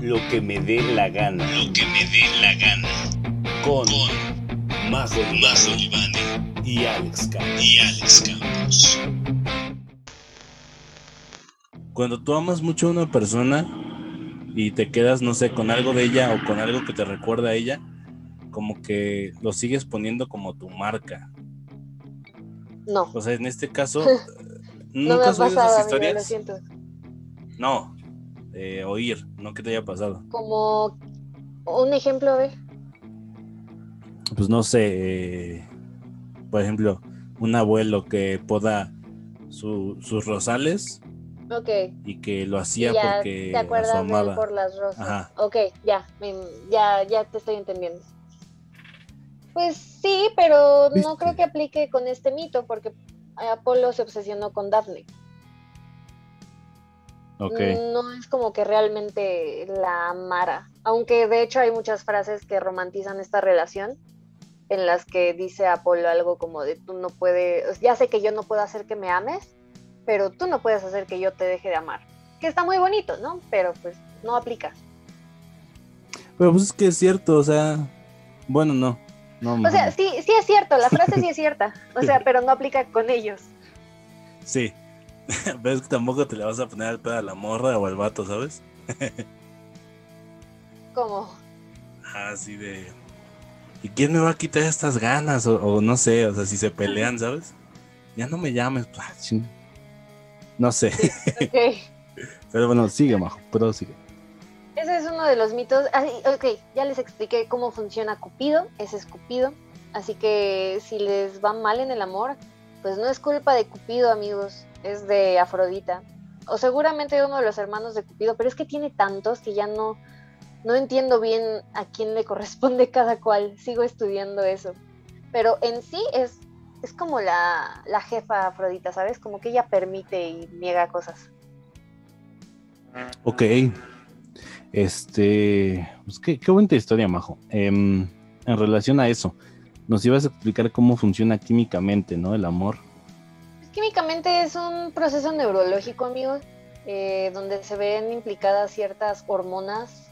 Lo que me dé la gana. Lo que me dé la gana. Con, Con Majo Libane y Alex Campos. y Alex Campos. Cuando tú amas mucho a una persona y te quedas, no sé, con algo de ella o con algo que te recuerda a ella, como que lo sigues poniendo como tu marca. No, O sea, en este caso, no me ¿nunca ha has oído pasado, esas amigo, lo historias? siento. No, eh, oír, no que te haya pasado. Como un ejemplo, a ver. Pues no sé, eh, por ejemplo, un abuelo que poda su- sus rosales Ok. y que lo hacía ya porque te a acuerdas de él por las rosas. Ajá. Ok, ya, ya, ya te estoy entendiendo. Pues sí, pero ¿Viste? no creo que aplique con este mito, porque Apolo se obsesionó con Daphne. No es como que realmente la amara. Aunque de hecho hay muchas frases que romantizan esta relación, en las que dice Apolo algo como de tú no puedes, ya sé que yo no puedo hacer que me ames, pero tú no puedes hacer que yo te deje de amar. Que está muy bonito, ¿no? Pero pues no aplica. Pero pues es que es cierto, o sea, bueno, no. no O sea, sí, sí es cierto, la frase sí es cierta. O sea, pero no aplica con ellos. Sí. Pero es que tampoco te le vas a poner al pedo a la morra o al vato, ¿sabes? Como, Así de. ¿Y quién me va a quitar estas ganas? O, o no sé, o sea, si se pelean, ¿sabes? Ya no me llames. ah, ching. No sé. ok. Pero bueno, sigue, Majo, pero sigue. Ese es uno de los mitos. Ah, y- ok, ya les expliqué cómo funciona Cupido. Ese es Cupido. Así que si les va mal en el amor, pues no es culpa de Cupido, amigos. Es de Afrodita. O seguramente uno de los hermanos de Cupido, pero es que tiene tantos que ya no, no entiendo bien a quién le corresponde cada cual. Sigo estudiando eso. Pero en sí es, es como la, la jefa Afrodita, ¿sabes? Como que ella permite y niega cosas. Ok. Este. Pues qué, qué bonita historia, Majo. Em, en relación a eso, nos ibas a explicar cómo funciona químicamente, ¿no? El amor. Pues, Químicamente es un proceso neurológico, amigos, eh, donde se ven implicadas ciertas hormonas,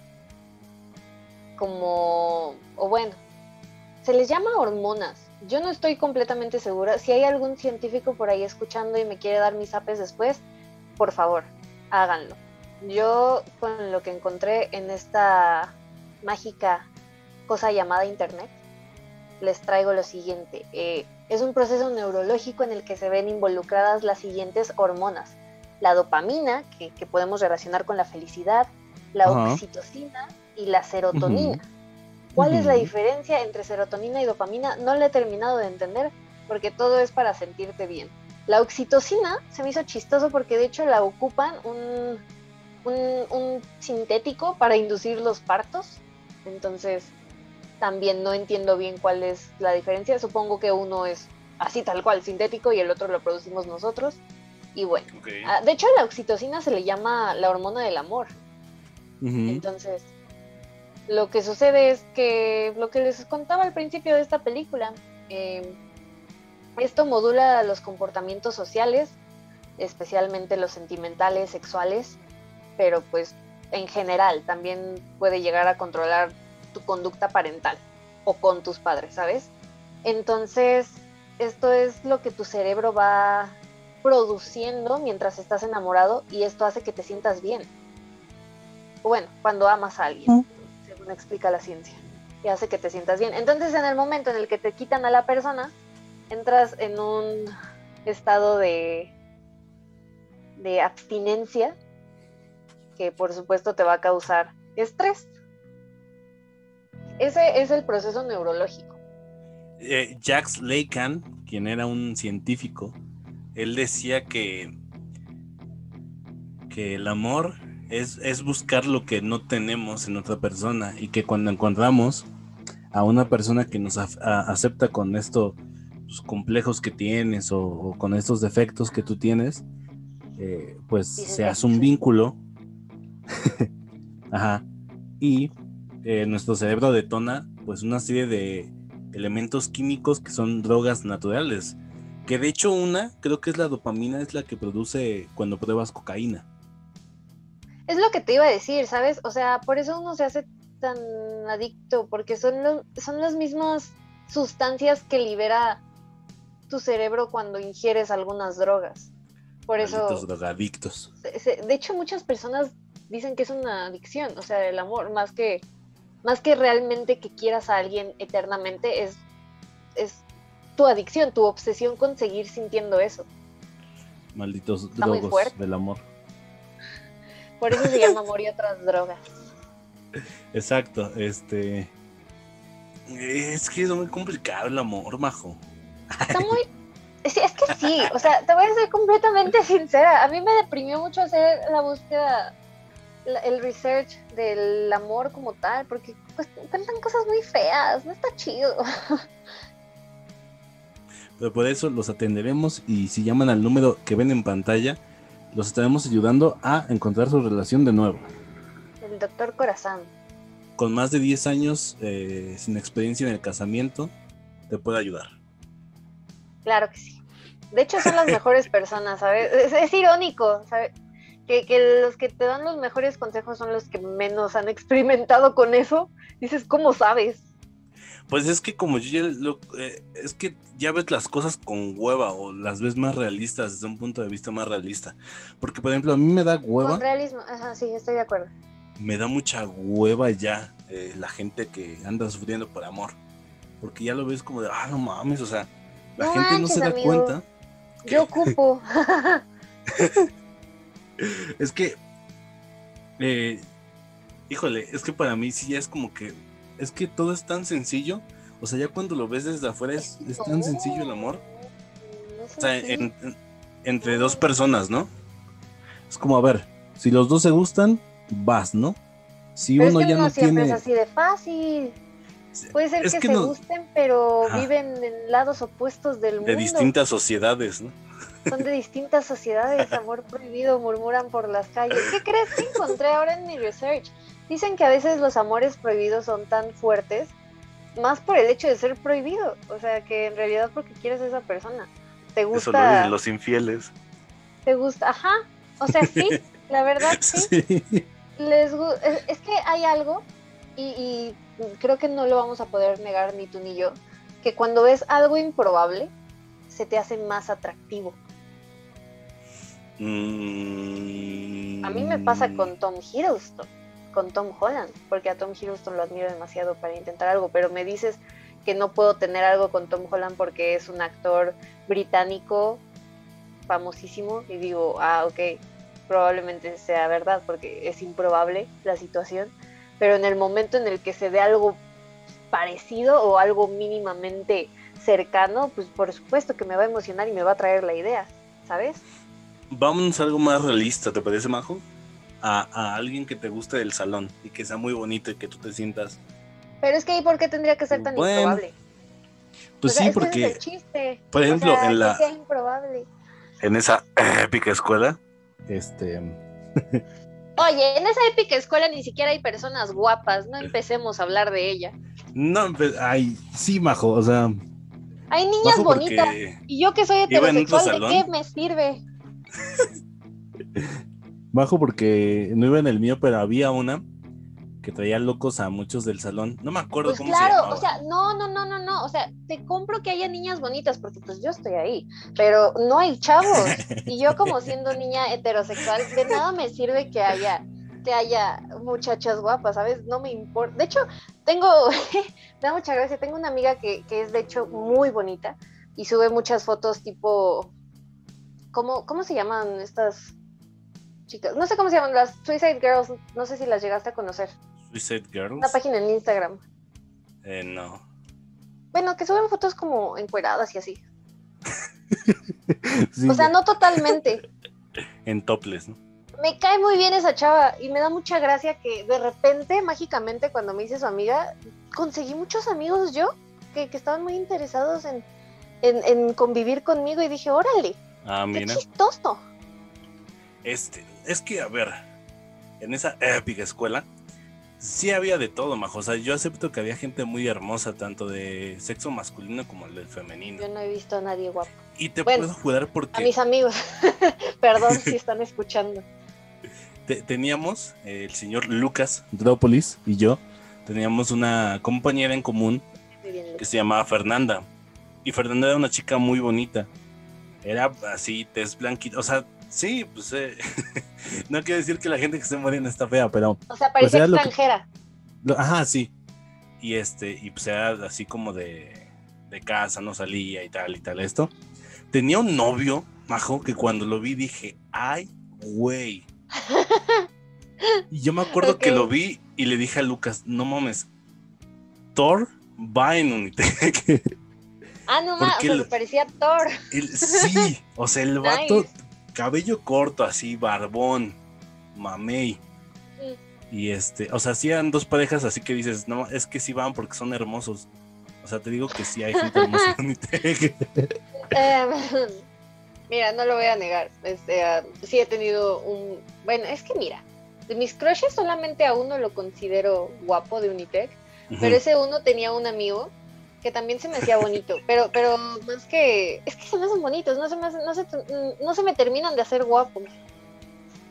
como, o bueno, se les llama hormonas. Yo no estoy completamente segura. Si hay algún científico por ahí escuchando y me quiere dar mis apes después, por favor, háganlo. Yo con lo que encontré en esta mágica cosa llamada Internet, les traigo lo siguiente. Eh, es un proceso neurológico en el que se ven involucradas las siguientes hormonas. La dopamina, que, que podemos relacionar con la felicidad, la Ajá. oxitocina y la serotonina. ¿Cuál es la diferencia entre serotonina y dopamina? No la he terminado de entender porque todo es para sentirte bien. La oxitocina se me hizo chistoso porque de hecho la ocupan un, un, un sintético para inducir los partos. Entonces, también no entiendo bien cuál es la diferencia. Supongo que uno es así tal cual sintético y el otro lo producimos nosotros. Y bueno, ah, de hecho la oxitocina se le llama la hormona del amor. Entonces, lo que sucede es que lo que les contaba al principio de esta película, eh, esto modula los comportamientos sociales, especialmente los sentimentales, sexuales, pero pues en general también puede llegar a controlar tu conducta parental o con tus padres, ¿sabes? Entonces, esto es lo que tu cerebro va produciendo mientras estás enamorado y esto hace que te sientas bien. Bueno, cuando amas a alguien, según explica la ciencia, y hace que te sientas bien. Entonces, en el momento en el que te quitan a la persona, entras en un estado de, de abstinencia que por supuesto te va a causar estrés. Ese es el proceso neurológico. Eh, Jacques Lacan, quien era un científico, él decía que, que el amor es, es buscar lo que no tenemos en otra persona y que cuando encontramos a una persona que nos a- acepta con estos complejos que tienes o, o con estos defectos que tú tienes, eh, pues se hace un vínculo. Ajá. Y eh, nuestro cerebro detona pues una serie de elementos químicos que son drogas naturales. Que de hecho una, creo que es la dopamina, es la que produce cuando pruebas cocaína. Es lo que te iba a decir, ¿sabes? O sea, por eso uno se hace tan adicto, porque son, los, son las mismas sustancias que libera tu cerebro cuando ingieres algunas drogas. Por eso, Malditos drogadictos. se- se- de hecho, muchas personas dicen que es una adicción, o sea, el amor, más que, más que realmente que quieras a alguien eternamente, es, es tu adicción, tu obsesión con seguir sintiendo eso. Malditos Está drogos del amor. Por eso se llama amor y otras drogas. Exacto, este. Es que es muy complicado el amor, majo. Está muy... Sí, es que sí, o sea, te voy a ser completamente sincera. A mí me deprimió mucho hacer la búsqueda, el research del amor como tal, porque pues, cuentan cosas muy feas, no está chido. Pero por eso los atenderemos y si llaman al número que ven en pantalla, los estaremos ayudando a encontrar su relación de nuevo. El doctor Corazón. Con más de 10 años eh, sin experiencia en el casamiento, te puede ayudar. Claro que sí. De hecho, son las mejores personas, ¿sabes? Es, es irónico, ¿sabes? Que, que los que te dan los mejores consejos son los que menos han experimentado con eso. Dices, ¿cómo sabes? Pues es que como yo ya lo- eh, es que ya ves las cosas con hueva o las ves más realistas desde un punto de vista más realista. Porque por ejemplo a mí me da hueva, Con realismo. Ajá, sí, estoy de acuerdo. me da mucha hueva ya eh, la gente que anda sufriendo por amor. Porque ya lo ves como de, ah, no mames, o sea, la No gente no se da amigo. cuenta. Yo ocupo. Es que, eh, híjole, es que para mí sí ya es como que, es que todo es tan sencillo. O sea, ya cuando lo ves desde afuera es, es tan sencillo el amor. O sea, en- en- entre dos personas, ¿no? Es como, a ver, si los dos se gustan, vas, ¿no? Si Pero uno es que ya no, siempre tiene... es así de fácil. Puede ser Es que, que se no- gusten, pero viven en lados opuestos del mundo. de distintas sociedades, ¿no? Son de distintas sociedades. Amor prohibido, murmuran por las calles. ¿Qué crees que encontré ahora en mi research? Dicen que a veces los amores prohibidos son tan fuertes, más por el hecho de ser prohibido. O sea, que en realidad porque quieres a esa persona. Te Eso lo gusta. dicen los infieles. Te gusta. Ajá. O sea, sí, la verdad sí. Sí. les es que hay algo y, y creo que no lo vamos a poder negar ni tú ni yo que cuando ves algo improbable se te hace más atractivo Mm, a mí me pasa con Tom Hiddleston con Tom Holland porque a Tom Hiddleston lo admiro demasiado para intentar algo pero me dices que no puedo tener algo con Tom Holland porque es un actor británico famosísimo y digo ah ok probablemente sea verdad porque es improbable la situación, pero en el momento en el que se dé algo parecido o algo mínimamente cercano, pues por supuesto que me va a emocionar y me va a traer la idea, ¿sabes? Vámonos a algo más realista, ¿te parece, Majo? A, a alguien que te guste del salón y que sea muy bonito y que tú te sientas. Pero es que ahí por qué tendría que ser tan Bueno, improbable. Pues O sea, sí, porque es el chiste. por O ejemplo, sea, en que la- improbable. en esa épica escuela, este, Oye, en esa épica escuela ni siquiera hay personas guapas, no empecemos a hablar de ella. no, pues, ay, sí, Majo, o sea, Hay niñas bonitas y yo que soy heterosexual, ¿de qué me sirve? Bajo porque no iba en el mío, pero había una que traía locos a muchos del salón. No me acuerdo Pues cómo se claro, llamaba. o sea, no, no, no, no, no, o sea, te compro que haya niñas bonitas porque pues yo estoy ahí, pero no hay chavos y yo como siendo niña heterosexual, de nada me sirve que haya que haya muchachas guapas, ¿sabes? No me importa. De hecho, tengo, da mucha gracia, tengo una amiga que, que es de hecho muy bonita y sube muchas fotos tipo, ¿cómo, cómo se llaman estas chicas? No sé cómo se llaman, las Suicide Girls, no sé si las llegaste a conocer. Suicide Girls. Una página en Instagram. Eh, no. Bueno, que suben fotos como encueradas y así. Sí, O sea, no totalmente. En toples, ¿no? Me cae muy bien esa chava y me da mucha gracia que de repente, mágicamente, cuando me hice su amiga, conseguí muchos amigos yo que, que estaban muy interesados en, en, en convivir conmigo y dije, órale, Ah, qué mira. chistoso. Este, es que, a ver, en esa épica escuela, sí había de todo, Majo. O sea, yo acepto que había gente muy hermosa, tanto de sexo masculino como el del femenino. Yo no he visto a nadie guapo. Y te Bueno, puedo jurar A porque mis amigos, perdón si están escuchando. te- teníamos, eh, el señor Lucas Drópolis y yo, teníamos una compañera en común bien, que se llamaba Fernanda. Y Fernanda era una chica muy bonita. Era así, tez blanquita. O sea, sí, pues eh, no quiero decir que la gente que esté morena está fea, pero O sea, parecía era lo que- extranjera. lo- Ajá, sí. Y este, y pues era así como de, de casa, no salía y tal y tal esto. Tenía un novio, majo, que cuando lo vi dije, ay, güey. Y yo me acuerdo que lo vi y le dije a Lucas, no mames, Thor va en Unitec. Ah, no ¿Por más, o sea, se parecía Thor. El- sí, o sea, el vato, Nice. cabello corto, así, barbón, mamey. Y este, o sea, hacían dos parejas así que dices, no, es que sí van porque son hermosos. O sea, te digo que sí hay gente hermosa en Unitec. Eh, mira, no lo voy a negar. Este, ah, sí he tenido un. Bueno, es que mira, de mis crushes solamente a uno lo considero guapo de Unitec, pero ese uno tenía un amigo que también se me hacía bonito, pero, pero más que. Es que se me hacen bonitos, no se me, hacen- no se, no se me terminan de hacer guapos.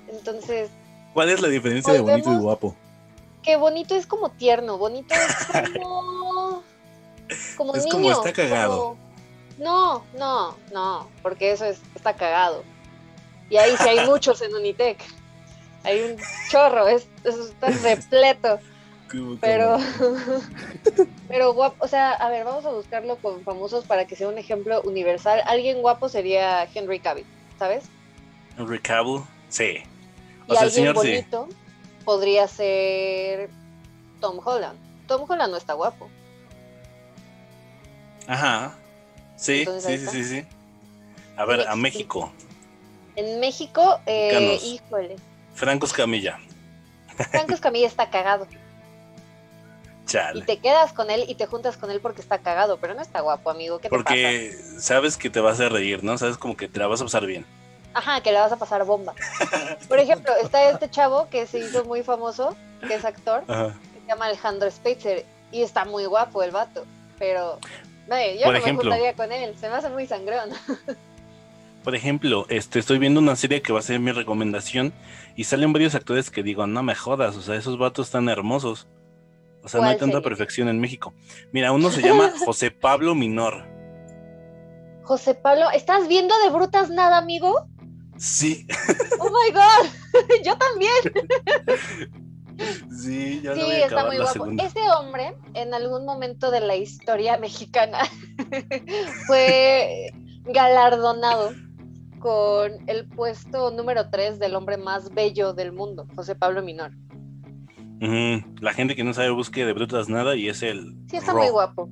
Entonces, ¿Cuál es la diferencia de bonito y guapo? que bonito es como tierno, bonito es como. Como Es niño. como está cagado. como- No, no, no, porque eso es, está cagado. Y ahí sí hay muchos en Unitec. Hay un chorro, es, eso está repleto. Pero, pero guapo, o sea, a ver, vamos a buscarlo con famosos para que sea un ejemplo universal. Alguien guapo sería Henry Cavill, ¿sabes? Henry Cavill, sí. Y O sea, el alguien señor sí. bonito podría ser Tom Holland. Tom Holland no está guapo. Ajá. Sí, Entonces, sí, sí, sí, sí. A ver, a. México. En México, eh, híjole, Franco Escamilla. Franco Escamilla está cagado. Y te quedas con él y te juntas con él porque está cagado, pero no está guapo, amigo. ¿Qué te Porque sabes que te vas a reír, ¿no? Sabes como que te la vas a pasar bien. Ajá, que le vas a pasar bomba. Por ejemplo, está este chavo que se hizo muy famoso, que es actor, Ajá. que se llama Alejandro Spitzer, y está muy guapo el vato, pero no, yo Por no ejemplo. me juntaría con él, se me hace muy sangrón. Por ejemplo, este, estoy viendo una serie que va a ser mi recomendación y salen varios actores que digo, no me jodas, o sea, esos vatos están hermosos. O sea, no hay ¿Cuál tanta perfección en México. Mira, uno se llama José Pablo Minor. José Pablo, ¿estás viendo de brutas nada, amigo? Sí, Oh my god, yo también. sí, ya Sí, no voy a está muy la guapo. segunda. Ese hombre, en algún momento de la historia mexicana, fue galardonado con el puesto número 3 del hombre más bello del mundo, José Pablo Minor. La gente que no sabe busque de brutas nada y es el Sí, está muy guapo.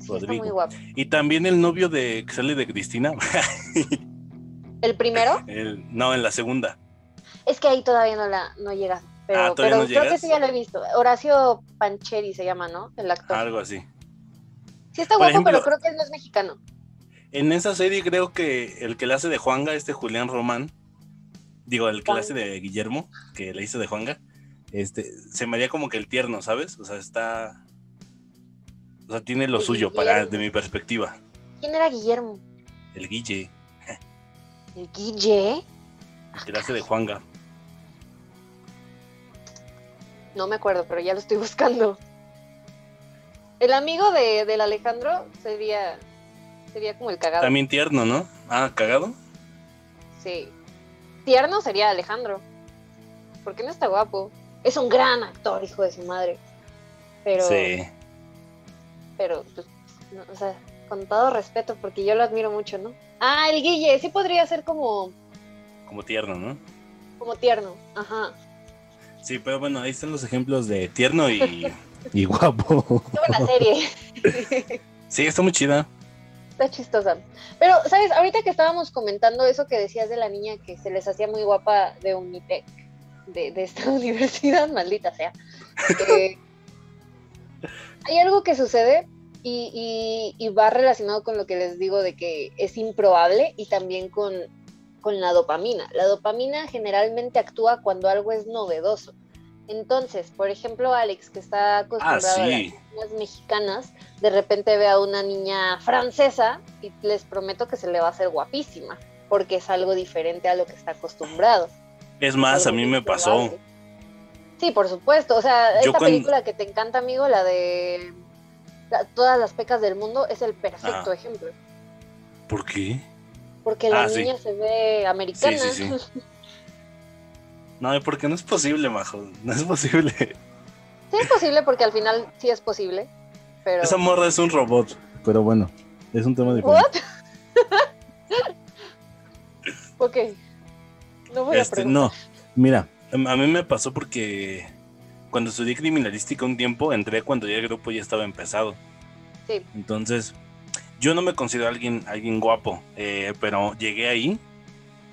Sí, está muy guapo. Y también el novio de que sale de Cristina. El primero, El- no, en la segunda. es que ahí todavía no la no llega. Pero, Ah, ¿todavía pero no creo que sí ya lo he visto. Horacio Pancheri se llama, ¿no? El actor. Algo así. Sí está Por guapo, ejemplo- pero creo que él no es mexicano. En esa serie creo que el que le hace de Juanga, este Julián Román, digo, el que le Juan. hace de Guillermo, que le hizo de Juanga, este, se me haría como que el tierno, ¿sabes? O sea, está... O sea, tiene lo El suyo para, de mi perspectiva. ¿Quién era Guillermo? El Guille, ¿El Guille? el que hace de Juanga. No me acuerdo, pero ya lo estoy buscando. El amigo de, del Alejandro sería sería como el cagado. También tierno, ¿no? Ah, cagado. Sí. Tierno sería Alejandro. Porque no está guapo. Es un gran actor, hijo de su madre. Pero, Sí. pero, pues, no, o sea, con todo respeto, porque yo lo admiro mucho, ¿no? Ah, el Guille, sí podría ser como, Como tierno, ¿no? como tierno. Ajá. Sí, pero bueno, ahí están los ejemplos de tierno y, y guapo. Qué buena serie. Sí, está muy chida. Está chistosa. Pero, ¿sabes? Ahorita que estábamos comentando eso que decías de la niña que se les hacía muy guapa de Unitec, de, de esta universidad, maldita sea. eh, hay algo que sucede y, y- y va relacionado con lo que les digo de que es improbable y también con, con la dopamina. La dopamina generalmente actúa cuando algo es novedoso. Entonces, por ejemplo, Alex, que está acostumbrado a las niñas mexicanas, de repente ve a una niña francesa y les prometo que se le va a hacer guapísima, porque es algo diferente a lo que está acostumbrado. Es más, a mí me muy pasó. Sí, por supuesto. O sea, Yo esta cuando- película que te encanta, amigo, la de la- Todas las pecas del mundo, es el perfecto Ah. ejemplo. ¿Por qué? Porque la Ah, sí. niña se ve americana. Sí, sí, sí. No, porque no es posible, Majo. No es posible. Sí es posible porque al final sí es posible. Pero. Esa morra es un robot. Pero bueno, es un tema diferente. ¿What? ok. No voy a Este, no, mira, a mí me pasó porque cuando estudié criminalística un tiempo, entré cuando ya el grupo ya estaba empezado. Sí. Entonces, yo no me considero alguien, alguien guapo, eh, pero llegué ahí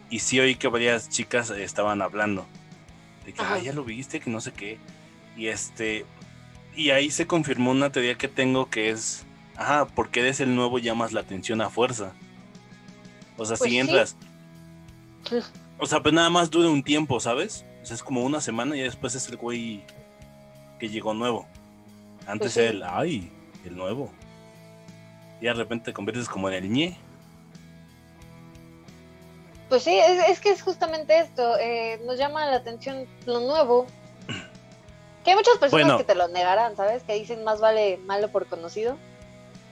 y sí oí que varias chicas estaban hablando. De que, Ajá. ah, ya lo viste, que no sé qué. Y este, y ahí se confirmó una teoría que tengo que es, ajá, porque eres el nuevo llamas la atención a fuerza. O sea, Pues si sí. O sea, pues nada más dura un tiempo, ¿sabes? O sea, es como una semana y después es el güey que llegó nuevo. Antes Pues sí. era el, ay, el nuevo. Y de repente te conviertes como en el ñe. Pues sí, es, es que es justamente esto. eh, nos llama la atención lo nuevo. Que hay muchas personas Bueno. que te lo negarán, ¿sabes? Que dicen más vale malo por conocido.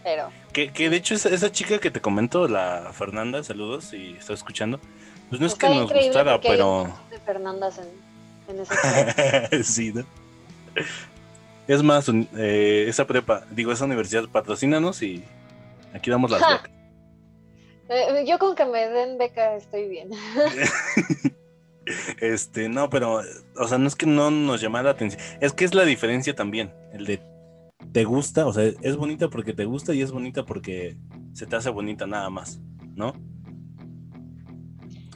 Pero. Que, que de hecho esa, esa chica que te comento, la Fernanda, saludos si está escuchando, pues no es que nos gustara, pero... de Fernandas en, en ese sí, ¿no? Es más, un- eh, esa prepa, digo, esa universidad, patrocínanos y aquí damos las becas. Eh, yo con que me den beca estoy bien. Este, no, pero, o sea, no es que no nos llamara la atención, es que es la diferencia también, el de te gusta, o sea, es bonita porque te gusta y es bonita porque se te hace bonita nada más, ¿no?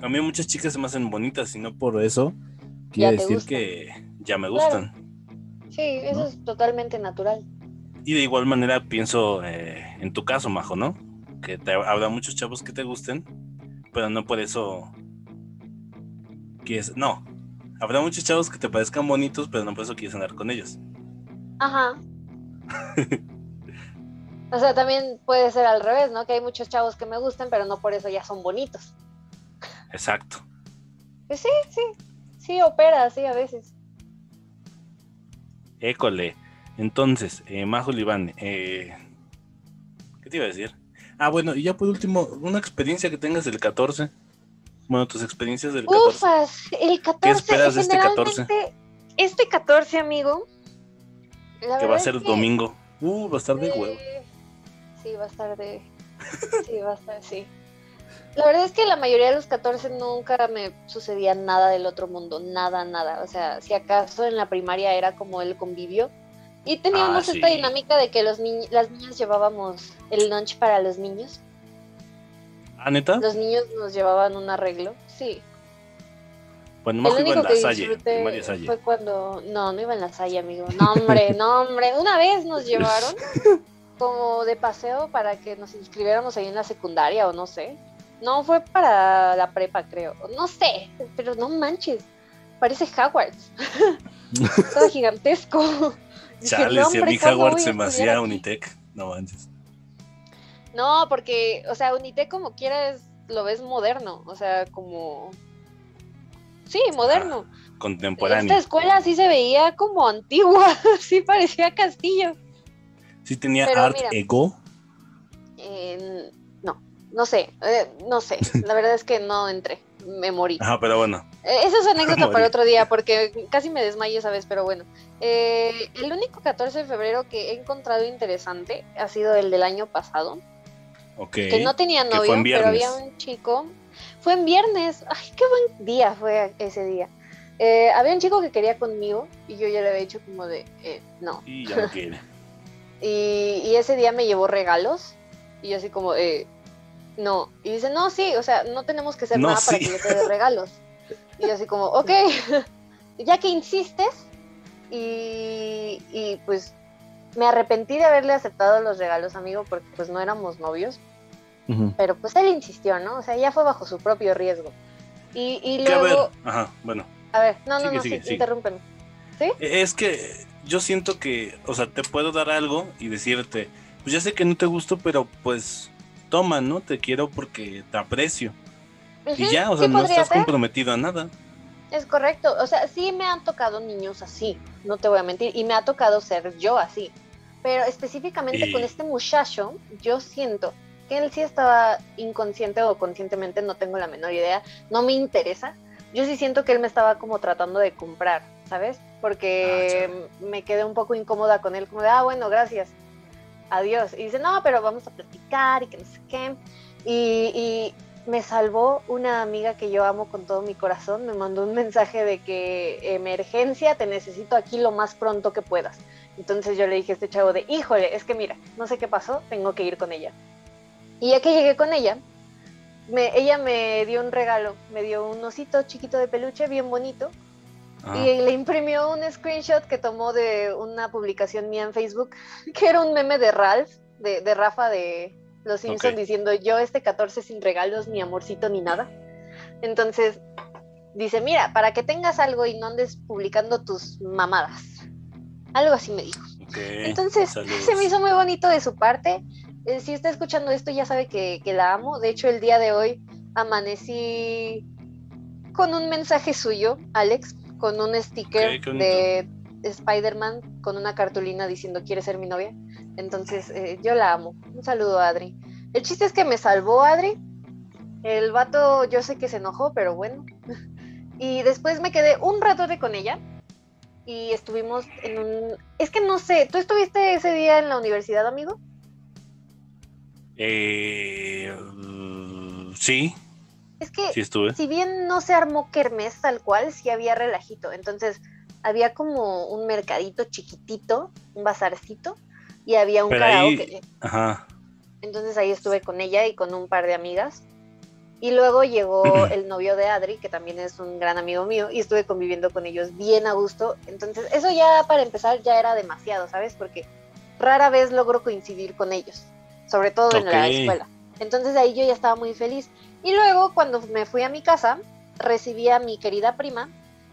A mí muchas chicas se me hacen bonitas y no por eso quiere decir que ya me Claro. gustan. Sí, eso ¿No? es totalmente natural. Y de igual manera pienso eh, en tu caso, Majo, ¿no? Que te, habrá muchos chavos que te gusten, pero no por eso quieres... No, habrá muchos chavos que te parezcan bonitos, pero no por eso quieres andar con ellos. Ajá. O sea, también puede ser al revés, ¿no? Que hay muchos chavos que me gustan, pero no por eso ya son bonitos. Exacto. Pues sí, sí. Sí, opera, sí, a veces. École. Entonces, eh, Majo Libán, eh, ¿qué te iba a decir? Ah, bueno, y ya por último, una experiencia que tengas del 14. Bueno, tus experiencias del 14. Ufas, el 14. esperas de este 14? generalmente, Este 14, amigo. la que va a ser es que, domingo. Uh, va a estar de huevo. Sí, va a estar de. Sí, va a estar, sí. La verdad es que la mayoría de los 14 nunca me sucedía nada del otro mundo, nada, nada. O sea, si acaso en la primaria era como el convivio. Y teníamos Ah, esta sí. dinámica de que los ni- las niñas llevábamos el lunch para los niños. Ah, neta? Los niños nos llevaban un arreglo, sí. Bueno, El Majo iba único en la que Salle. fue cuando... No, no iba en la Salle, amigo. No, hombre, no, hombre. Una vez nos llevaron como de paseo para que nos inscribiéramos ahí en la secundaria o no sé. No, fue para la prepa, creo. No sé, pero no manches. Parece Hogwarts. Todo gigantesco. Dije, Chale, "No, si a mí ¿cuándo Howard voy a se me estudiar hacía aquí?". Unitec. No manches. No, porque, o sea, Unitec como quiera es, lo ves moderno. O sea, como... Sí, moderno. Esta Contemporáneo. escuela sí se veía como antigua, sí parecía castillo. Sí tenía Pero Art mira. Ego. Eh, no, sé, eh, no sé. La verdad es que no entré, me morí. Ajá, pero bueno. Eh, esa es anécdota para otro día porque casi me desmayé esa vez, pero bueno. Eh, el único 14 de febrero que he encontrado interesante ha sido el del año pasado, Ok. que no tenía novio, pero había un chico. Fue en viernes, ay, qué buen día fue ese día. Eh, había un chico que quería conmigo y yo ya le había dicho como de, eh, no. Y ya no quiere. Y, y ese día me llevó regalos. Y yo así como, eh, no. Y dice, no, sí, o sea, no tenemos que hacer No, nada para sí. que yo te dé regalos. Y yo así como, ok, ya que insistes. Y, y pues me arrepentí de haberle aceptado los regalos, amigo, porque pues no éramos novios. Pero pues él insistió, ¿no? O sea, ya fue bajo su propio riesgo. Y, y a ver. luego, Ajá, bueno. a ver, no, no, Sigue, no, sigue, sí, sigue. interrúmpeme. E- Es que yo siento que, o sea, te puedo dar algo y decirte, pues ya sé que no te gusto, pero pues toma, ¿no? Te quiero porque te aprecio. Y ya, o sea, sí no estás ser. comprometido a nada. Es correcto. O sea, sí me han tocado niños así, no te voy a mentir, y me ha tocado ser yo así. Pero específicamente Y- con este muchacho, yo siento que él sí estaba inconsciente o conscientemente, no tengo la menor idea, no me interesa. Yo sí siento que él me estaba como tratando de comprar, ¿sabes? Porque me quedé un poco incómoda con él, como de, ah, bueno, gracias, adiós. Y dice, no, pero vamos a platicar y que no sé qué. Y, y me salvó una amiga que yo amo con todo mi corazón, me mandó un mensaje de que emergencia, te necesito aquí lo más pronto que puedas. Entonces yo le dije a este chavo de, híjole, es que mira, no sé qué pasó, tengo que ir con ella. Y ya que llegué con ella, me, ella me dio un regalo, me dio un osito chiquito de peluche bien bonito Ah, y le imprimió un screenshot que tomó de una publicación mía en Facebook, que era un meme de Ralph, de, de Rafa de Los Simpsons, diciendo yo este 14 sin regalos, ni amorcito, ni nada. Entonces, dice, mira, para que tengas algo y no andes publicando tus mamadas. Algo así me dijo. Entonces, saludos. se me hizo muy bonito de su parte. Eh, si está escuchando esto, ya sabe que, que la amo. De hecho, el día de hoy amanecí con un mensaje suyo, Alex, con un sticker de Spider-Man con una cartulina diciendo ¿quieres ser mi novia? Entonces, eh, yo la amo. Un saludo a Adri. El chiste es que me salvó Adri. El vato, yo sé que se enojó, pero bueno. Y después me quedé un ratote con ella y estuvimos en un... Es que no sé, ¿tú estuviste ese día en la universidad, amigo? Eh, mm, sí, Es que sí si bien no se armó kermés tal cual, sí había relajito. Entonces había como un mercadito chiquitito, un bazarcito, y había un Pero ahí- karaoke. Ajá. Entonces ahí estuve con ella y con un par de amigas. Y luego llegó el novio de Adri, que también es un gran amigo mío, y estuve conviviendo con ellos bien a gusto. Entonces eso ya para empezar ya era demasiado, ¿sabes? Porque rara vez logro coincidir con ellos, sobre todo en la escuela. Entonces ahí yo ya estaba muy feliz. Y luego cuando me fui a mi casa, recibí a mi querida prima,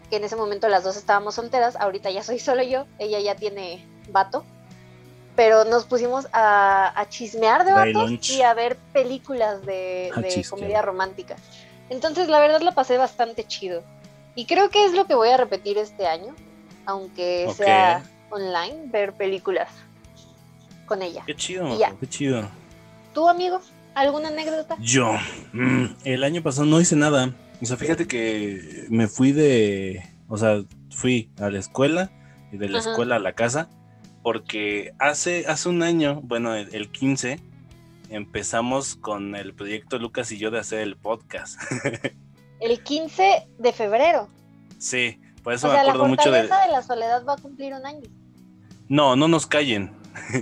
que en ese momento las dos estábamos solteras, ahorita ya soy solo yo, ella ya tiene vato. Pero nos pusimos a, a chismear de vatos y a ver películas de, comedia romántica. Entonces, la verdad, lo pasé bastante chido. Y creo que es lo que voy a repetir este año, aunque sea online, ver películas con ella. Qué chido, qué chido. ¿Tú, amigo? ¿Alguna anécdota? Yo, mm, el año pasado no hice nada. O sea, fíjate que me fui de, o sea, fui a la escuela y de la Ajá. escuela a la casa porque hace, hace un año, bueno, el, el 15, empezamos con el proyecto Lucas y yo de hacer el podcast. El 15 de febrero. sí, por eso o me sea, la acuerdo mucho de... fortaleza de la soledad va a cumplir un año. No, no nos callen.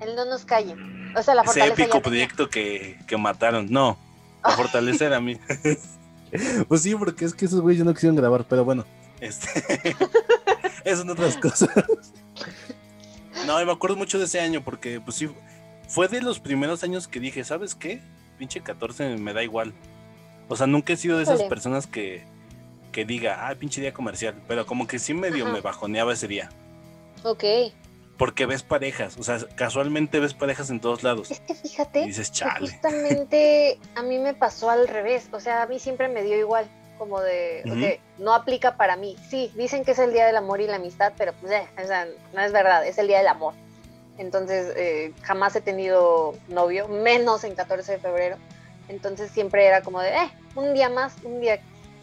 Él no nos calle. O sea, la Ese fortaleza épico proyecto que, que mataron. No, a fortalecer a mí. pues sí, porque es que esos güeyes no quisieron grabar, pero bueno, este, esas son otras cosas. no, y me acuerdo mucho de ese año porque, pues sí, fue de los primeros años que dije, ¿sabes qué? Pinche 14 me da igual. O sea, nunca he sido de esas personas que, que diga, ah, pinche día comercial, pero como que sí medio Ajá. me bajoneaba ese día. Ok. Porque ves parejas, o sea, casualmente ves parejas en todos lados. Es que Y fíjate dices, chale. justamente a mí me pasó al revés. O sea, a mí siempre me dio igual. Como de, Ujú. ok, no aplica para mí. Sí, dicen que es el día del amor y la amistad, pero pues, eh, o sea, no es verdad, es el día del amor. Entonces, eh, jamás he tenido novio, menos en 14 de febrero. Entonces, siempre era como de, eh, un día más, un día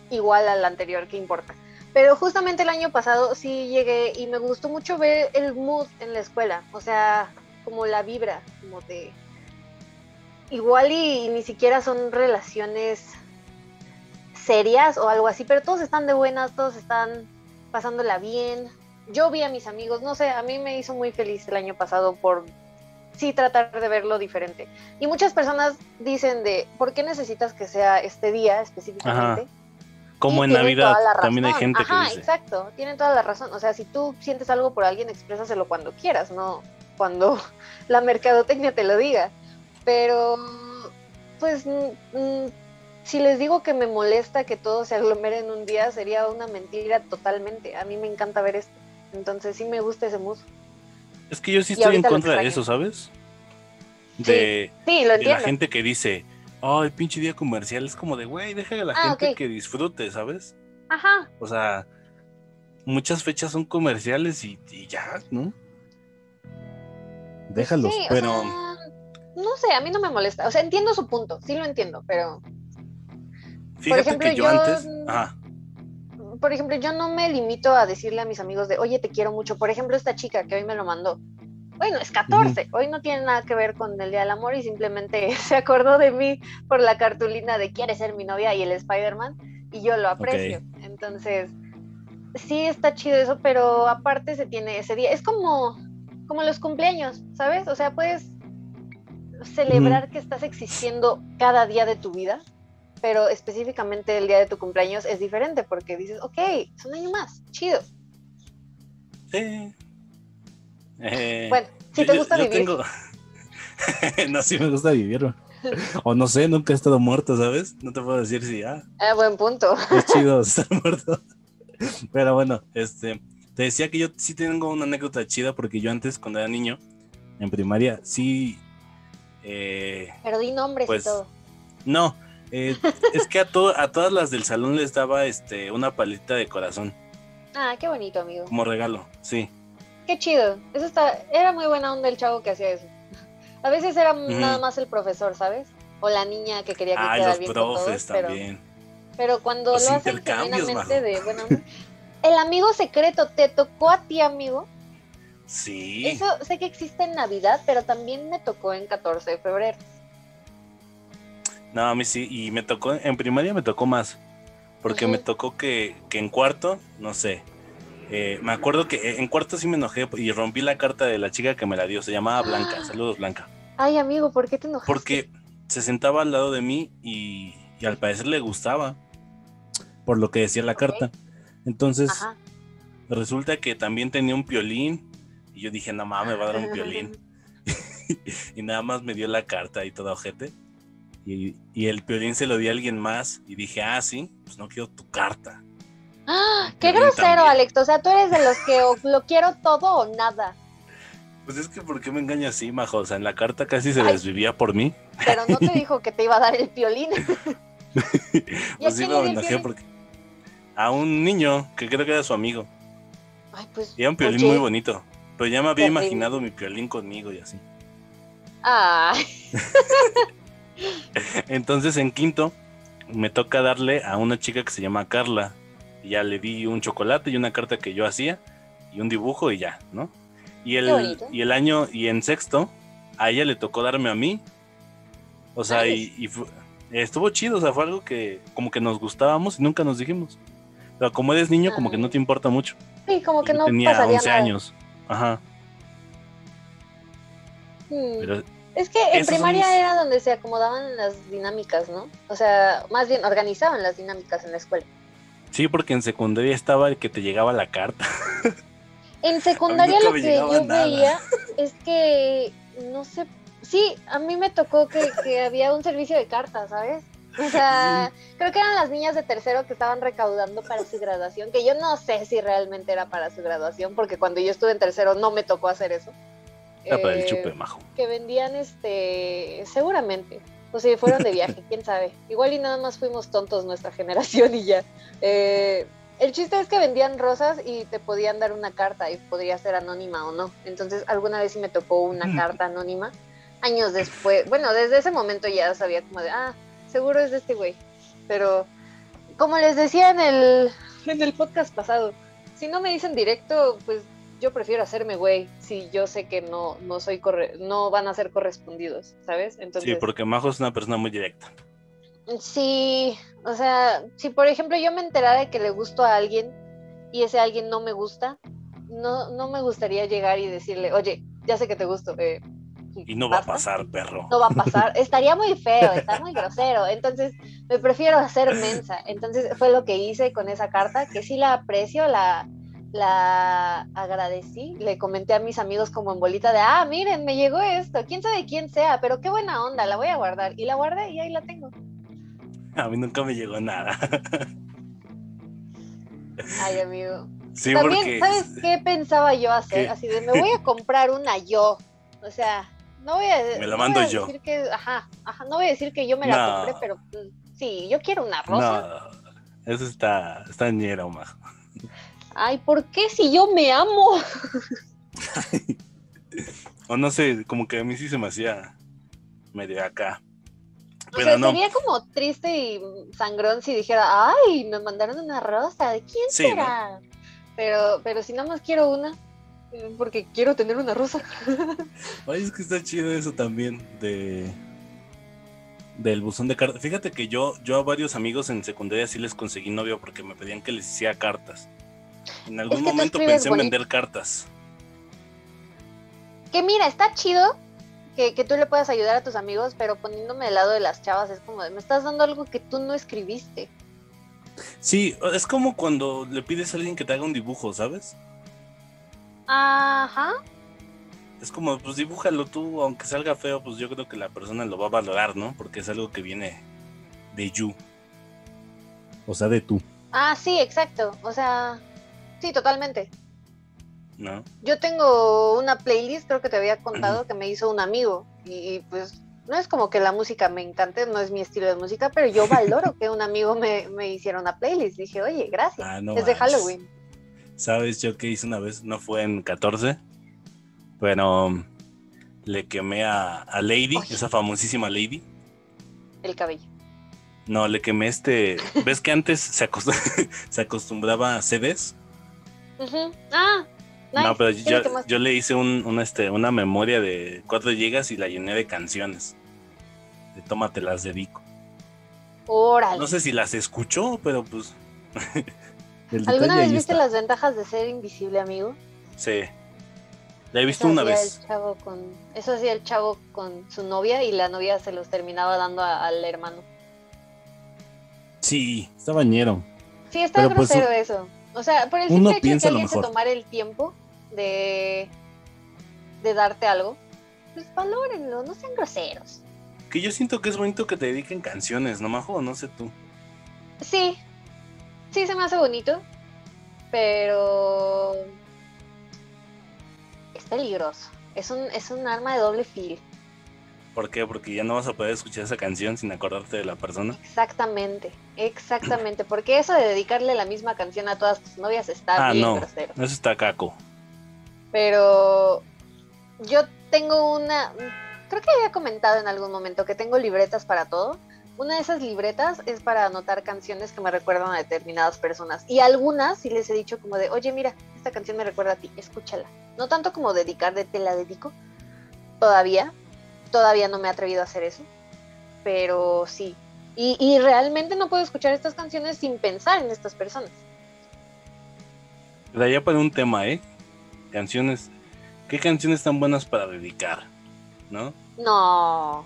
igual al anterior, ¿qué importa? Pero justamente el año pasado sí llegué y me gustó mucho ver el mood en la escuela, o sea, como la vibra, como de... Igual y, ni siquiera son relaciones serias o algo así, pero todos están de buenas, todos están pasándola bien. Yo vi a mis amigos, no sé, a mí me hizo muy feliz el año pasado por sí tratar de verlo diferente. Y muchas personas dicen de, ¿por qué necesitas que sea este día específicamente? Como en Navidad también hay gente Ajá, que dice. exacto, tienen toda la razón. O sea, si tú sientes algo por alguien, exprésaselo cuando quieras, no cuando la mercadotecnia te lo diga. Pero, pues, mm, mm, si les digo que me molesta que todo se aglomere en un día, sería una mentira totalmente. A mí me encanta ver esto. Entonces, sí me gusta ese mood. Es que yo sí Y estoy en contra de eso, ¿sabes? De, Sí, lo de la gente que dice, ay, pinche día comercial. Es como de, güey, deja a la Ah, gente que disfrute, ¿sabes? Ajá. O sea, muchas fechas son comerciales y, y ya, ¿no? Déjalos, Sí, o pero sea, no sé, a mí no me molesta. O sea, entiendo su punto, sí lo entiendo, pero fíjate ejemplo, que yo, yo- antes, ajá, por ejemplo, yo no me limito a decirle a mis amigos de, oye, te quiero mucho. Por ejemplo, esta chica que hoy me lo mandó. Bueno, es 14, hoy no tiene nada que ver con el Día del Amor y simplemente se acordó de mí por la cartulina de quiere ser mi novia y el Spider-Man y yo lo aprecio. Entonces, sí está chido eso, pero aparte se tiene ese día. Es como, como los cumpleaños, ¿sabes? O sea, puedes celebrar que estás existiendo cada día de tu vida, pero específicamente el día de tu cumpleaños es diferente porque dices, ok, es un año más, chido. sí. Eh, Bueno, si te yo- gusta yo vivir. tengo- no, sí me gusta vivir. O no sé, nunca he estado muerto, ¿sabes? No te puedo decir si, ah, Ah, buen punto. es chido estar muerto. Pero bueno, este, te decía que yo sí tengo una anécdota chida porque yo antes, cuando era niño, en primaria, sí. eh, Pero di nombres Pues, y todo. no, eh, es que a, to- a todas las del salón les daba este, una paleta de corazón Ah, qué bonito, amigo. como regalo, sí. Qué chido. Eso está, era muy buena onda el chavo que hacía eso. A veces era nada más el profesor, ¿sabes? O la niña que quería que Ah, quedara los bien con todos, profes pero, también. pero cuando Los lo hacen genuinamente de buena onda. El amigo secreto, ¿te tocó a ti, amigo? Sí. Eso sé que existe en Navidad, pero también me tocó en 14 de febrero. No, a mí sí, y me tocó, en primaria me tocó más, porque me tocó que, que en cuarto, no sé, eh, me acuerdo que en cuarto sí me enojé y rompí la carta de la chica que me la dio, se llamaba Blanca, saludos Blanca, Ay, amigo, ¿por qué te enojaste? porque se sentaba al lado de mí y, y al parecer le gustaba, por lo que decía la carta. Entonces Ajá. resulta que también tenía un piolín y yo dije, no mames, me va a dar un piolín. y nada más me dio la carta y todo ojete. Y, y el piolín se lo di a alguien más y dije, ah, sí, pues no quiero tu carta. ¡Ah! ¡Qué grosero. Alex! O sea, tú eres de los que o lo quiero todo o nada. Pues es que, ¿por qué me engaña así, majo? O sea, en la carta casi se Ay. desvivía por mí. Pero no te dijo que te iba a dar el piolín. ¿Y a Pues sí, enojé piolín? porque... A un niño que creo que era su amigo. Ay, pues. Y era un piolín oye. muy bonito. Pero ya me había Terrible. imaginado mi piolín conmigo y así. Ay, Entonces en quinto me toca darle a una chica que se llama Carla. Y ya le di un chocolate y una carta que yo hacía y un dibujo y ya, ¿no? Y el, y el año, y en sexto, a ella le tocó darme a mí. O sea, y, y fu- estuvo chido, o sea, fue algo que como que nos gustábamos y nunca nos dijimos. Pero como eres niño, como que no te importa mucho. sí, como que Yo no tenía pasaría 11 nada. años. Ajá. Hmm. Pero Es que en primaria mis- era donde se acomodaban las dinámicas, ¿no? O sea, más bien organizaban las dinámicas en la escuela. Sí, porque en secundaria estaba el que te llegaba la carta. En secundaria lo que yo nada. veía es que, no sé, sí, a mí me tocó que, que había un servicio de cartas, ¿sabes? O sea, creo que eran las niñas de tercero que estaban recaudando para su graduación, que yo no sé si realmente era para su graduación, porque cuando yo estuve en tercero no me tocó hacer eso. Era para el Eh, chupe, majo. que vendían este seguramente o sea fueron de viaje quién sabe. Igual y nada más fuimos tontos nuestra generación y ya. Eh, el chiste es que vendían rosas y te podían dar una carta y podría ser anónima o no. Entonces alguna vez sí me tocó una carta anónima. Años después bueno desde ese momento ya sabía como de ah seguro es de este güey pero como les decía en el en el podcast pasado si no me dicen directo pues yo prefiero hacerme güey si yo sé que no, no soy corre no van a ser correspondidos, ¿sabes? Entonces, Sí, porque Majo es una persona muy directa. sí, o sea, si por ejemplo yo me enterara de que le gusto a alguien y ese alguien no me gusta, no, no me gustaría llegar y decirle, oye, ya sé que te gusto. eh, Y no va a ¿basta?". pasar, perro. no va a pasar, estaría muy feo, está muy grosero, entonces me prefiero hacer mensa. Entonces fue lo que hice con esa carta, que sí la aprecio, la, la agradecí, le comenté a mis amigos como en bolita de, ah, miren, me llegó esto, quién sabe quién sea, pero qué buena onda, la voy a guardar. Y la guardé y ahí la tengo. A mí nunca me llegó nada. Ay, amigo. Sí, También, porque. ¿sabes qué pensaba yo hacer? ¿Qué? Así de, me voy a comprar una yo. O sea, no voy a, Me la no mando voy a yo. decir que, ajá, ajá, no voy a decir que yo me la No. compré, pero mm, sí, yo quiero una rosa. No, Eso está, está ñera, Omar. Ay, ¿por qué si yo me amo? O no sé, como que a mí sí se me hacía medio acá. O Pero sea, no. sería como triste y sangrón si dijera, ay, me mandaron una rosa, ¿de quién Sí, ¿no? será? Pero, pero si nada más quiero una, eh, porque quiero tener una rosa. Ay, es que está chido eso también de del buzón de cartas. Fíjate que yo, yo a varios amigos en secundaria sí les conseguí novio porque me pedían que les hiciera cartas. En algún que momento pensé en vender cartas. Que mira, está chido que, que tú le puedas ayudar a tus amigos, pero poniéndome del lado de las chavas es como de, me estás dando algo que tú no escribiste. Sí, es como cuando le pides a alguien que te haga un dibujo, ¿sabes? Ajá. Es como, pues dibújalo tú, aunque salga feo, pues yo creo que la persona lo va a valorar, ¿no? Porque es algo que viene de you. O sea, de tú, Ah, sí, exacto. O sea, sí, totalmente. ¿no? Yo tengo una playlist, creo que te había contado, que me hizo un amigo. Y, y, pues no es como que la música me encante, no es mi estilo de música, pero yo valoro que un amigo me, me hiciera una playlist. Dije, oye, gracias. Ah, no es de. Halloween. ¿Sabes yo qué hice una vez? No fue en 14, pero le quemé a, a Lady, esa famosísima Lady. El cabello. No, le quemé este. ¿Ves que antes se, acost- se acostumbraba a CDs? Ujú. Ah, nice. No, pero ¿Qué le yo, yo le hice un, un, este, una memoria de 4 gigas y la llené de canciones. De Tómate las dedico. Órale. No sé si las escuchó, pero pues. ¿Alguna vez viste está. las ventajas de ser invisible, amigo? Sí. La he visto Eso una vez. El chavo con, eso hacía el chavo con su novia y la novia se los terminaba dando a- al hermano. Sí, está bañero. Sí, está Pero, pues, grosero eso. O sea, por el uno simple hecho de que alguien se tomara el tiempo de, de darte algo, pues valórenlo, no sean groseros. Que yo siento que es bonito que te dediquen canciones, ¿no, Majo? No sé tú. Sí, sí se me hace bonito, pero es peligroso. Es un, es un arma de doble filo. ¿Por qué? Porque ya no vas a poder escuchar esa canción sin acordarte de la persona. Exactamente, exactamente. Porque eso de dedicarle la misma canción a todas tus novias está Ah, bien no. grosero. Eso está caco. Pero yo tengo una, creo que había comentado en algún momento que tengo libretas para todo. Una de esas libretas es para anotar canciones que me recuerdan a determinadas personas. Y algunas sí les he dicho como de, oye, mira, esta canción me recuerda a ti, escúchala. No tanto como dedicar de te la dedico, todavía, todavía no me he atrevido a hacer eso, pero sí. Y, y realmente no puedo escuchar estas canciones sin pensar en estas personas. De allá para un tema, ¿eh? Canciones. ¿Qué canciones están buenas para dedicar? ¿No? No,